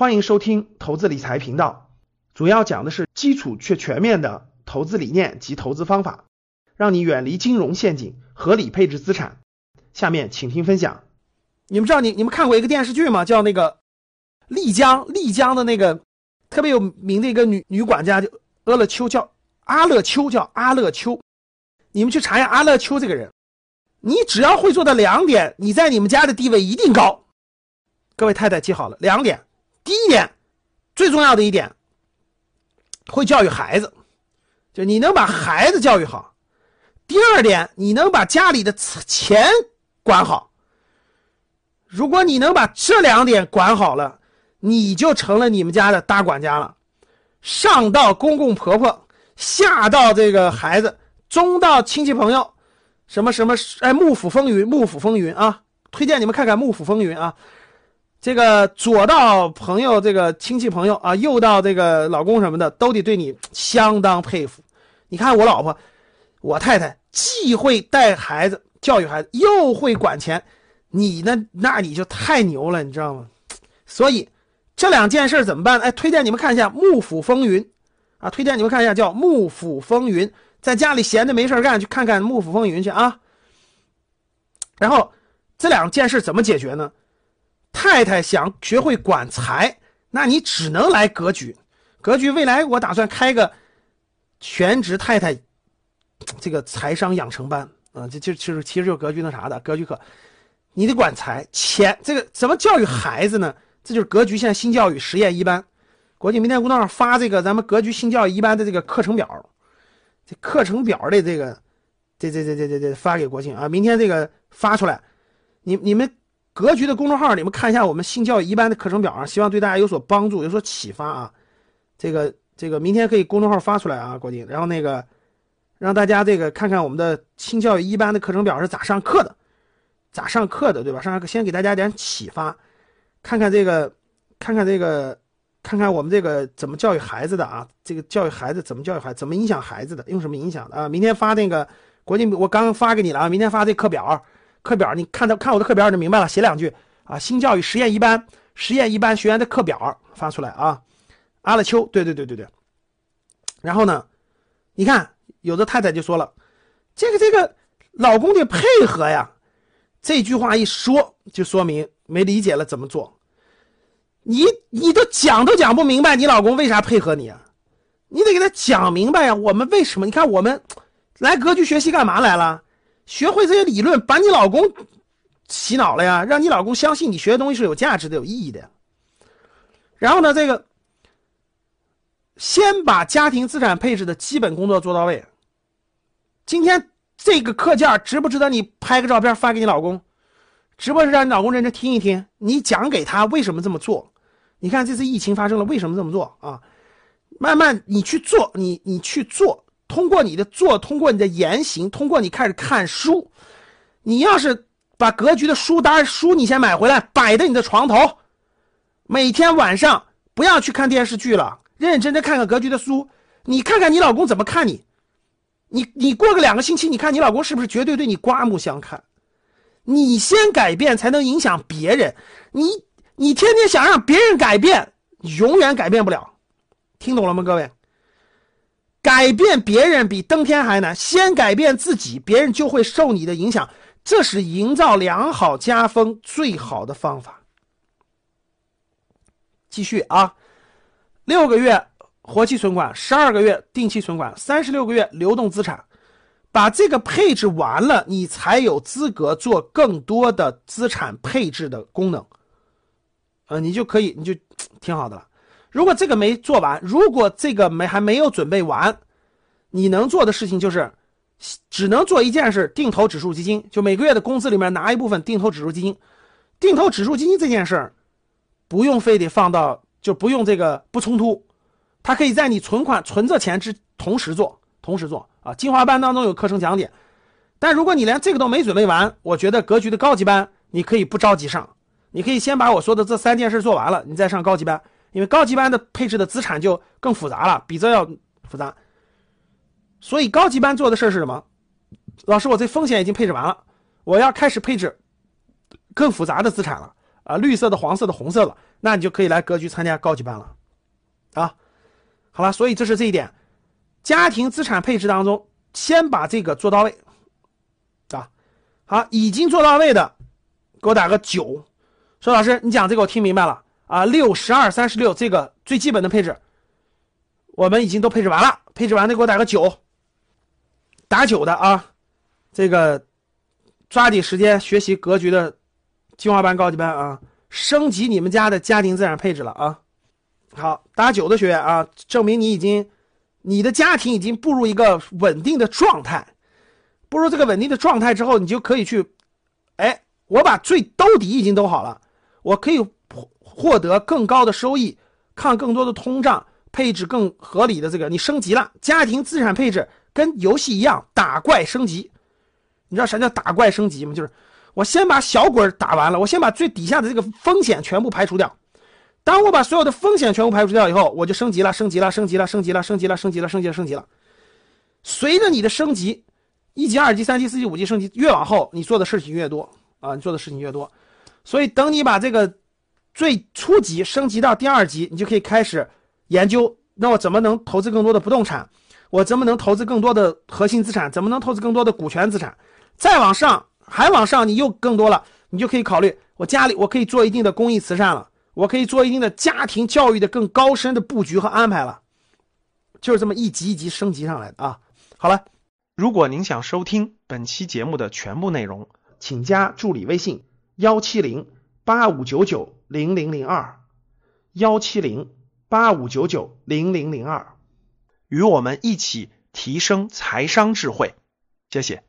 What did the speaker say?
欢迎收听投资理财频道，主要讲的是基础却全面的投资理念及投资方法，让你远离金融陷阱，合理配置资产。下面请听分享。你们知道你你们看过一个电视剧吗？叫那个丽江，丽江的那个特别有名的一个女女管家，就阿乐秋，叫阿乐秋，叫阿乐秋。你们去查一下阿乐秋这个人，你只要会做到两点，你在你们家的地位一定高。各位太太记好了，两点。第一点，最重要的一点，会教育孩子，就你能把孩子教育好。第二点，你能把家里的钱管好。如果你能把这两点管好了，你就成了你们家的大管家了。上到公公婆婆，下到这个孩子，中到亲戚朋友，什么什么哎，幕府风云，幕府风云啊！推荐你们看看幕府风云啊。这个左到朋友，这个亲戚朋友啊，右到这个老公什么的，都得对你相当佩服。你看我老婆，我太太既会带孩子、教育孩子，又会管钱，你呢，那你就太牛了，你知道吗？所以这两件事怎么办？哎，推荐你们看一下《幕府风云》，啊，推荐你们看一下叫《幕府风云》，在家里闲着没事干，去看看《幕府风云》去啊。然后这两件事怎么解决呢？太太想学会管财，那你只能来格局。格局未来我打算开个全职太太这个财商养成班啊，这就其实其实就格局那啥的格局课。你得管财钱，这个怎么教育孩子呢？这就是格局现在新教育实验一班。国际明天公众号发这个咱们格局新教育一班的这个课程表，这课程表的这个这这这这这这发给国庆啊，明天这个发出来，你你们。格局的公众号，你们看一下我们性教育一班的课程表啊，希望对大家有所帮助，有所启发啊。这个这个明天可以公众号发出来啊，国庆，然后那个让大家这个看看我们的性教育一班的课程表是咋上课的，咋上课的，对吧？上课先给大家点启发，看看这个，看看这个，看看我们这个怎么教育孩子的啊？这个教育孩子怎么教育孩子，怎么影响孩子的，用什么影响的啊？明天发那个国庆，我刚发给你了啊，明天发这课表。课表，你看到看我的课表你就明白了。写两句啊，新教育实验一班，实验一班学员的课表发出来啊。阿勒秋，对对对对对。然后呢，你看有的太太就说了，这个这个老公得配合呀。这句话一说，就说明没理解了怎么做。你你都讲都讲不明白，你老公为啥配合你啊？你得给他讲明白呀。我们为什么？你看我们来格局学习干嘛来了？学会这些理论，把你老公洗脑了呀，让你老公相信你学的东西是有价值的、有意义的。然后呢，这个先把家庭资产配置的基本工作做到位。今天这个课件值不值得你拍个照片发给你老公？值不值得让你老公认真听一听？你讲给他为什么这么做？你看这次疫情发生了，为什么这么做啊？慢慢你去做，你你去做。通过你的做，通过你的言行，通过你开始看书，你要是把格局的书单书你先买回来，摆在你的床头，每天晚上不要去看电视剧了，认认真真看看格局的书。你看看你老公怎么看你，你你过个两个星期，你看你老公是不是绝对对你刮目相看？你先改变，才能影响别人。你你天天想让别人改变，永远改变不了。听懂了吗，各位？改变别人比登天还难，先改变自己，别人就会受你的影响。这是营造良好家风最好的方法。继续啊，六个月活期存款，十二个月定期存款，三十六个月流动资产，把这个配置完了，你才有资格做更多的资产配置的功能。呃，你就可以，你就挺好的了。如果这个没做完，如果这个没还没有准备完，你能做的事情就是，只能做一件事：定投指数基金。就每个月的工资里面拿一部分定投指数基金。定投指数基金这件事儿，不用非得放到，就不用这个不冲突，它可以在你存款存着钱之同时做，同时做啊。精华班当中有课程讲解，但如果你连这个都没准备完，我觉得格局的高级班你可以不着急上，你可以先把我说的这三件事做完了，你再上高级班。因为高级班的配置的资产就更复杂了，比这要复杂。所以高级班做的事是什么？老师，我这风险已经配置完了，我要开始配置更复杂的资产了啊，绿色的、黄色的、红色的，那你就可以来格局参加高级班了啊。好了，所以这是这一点，家庭资产配置当中，先把这个做到位啊。好，已经做到位的，给我打个九。说老师，你讲这个我听明白了啊，六十二三十六这个最基本的配置，我们已经都配置完了，配置完的给我打个九。打九的啊，这个抓紧时间学习格局的精华班、高级班啊，升级你们家的家庭资产配置了啊。好，打九的学员啊，证明你已经，你的家庭已经步入一个稳定的状态。步入这个稳定的状态之后，你就可以去，哎，我把最兜底已经兜好了，我可以获得更高的收益，抗更多的通胀，配置更合理的这个，你升级了家庭资产配置。跟游戏一样，打怪升级，你知道啥叫打怪升级吗？就是我先把小鬼打完了，我先把最底下的这个风险全部排除掉。当我把所有的风险全部排除掉以后，我就升级了，升级了，升级了，升级了，升级了，升级了，升级了，升级了。随着你的升级，一级、二级、三级、四级、五级升级，越往后你做的事情越多啊，你做的事情越多。所以等你把这个最初级升级到第二级，你就可以开始研究，那我怎么能投资更多的不动产？我怎么能投资更多的核心资产？怎么能投资更多的股权资产？再往上，还往上，你又更多了，你就可以考虑，我家里我可以做一定的公益慈善了，我可以做一定的家庭教育的更高深的布局和安排了，就是这么一级一级升级上来的啊。好了，如果您想收听本期节目的全部内容，请加助理微信幺七零八五九九零零零二幺七零八五九九零零零二。与我们一起提升财商智慧，谢谢。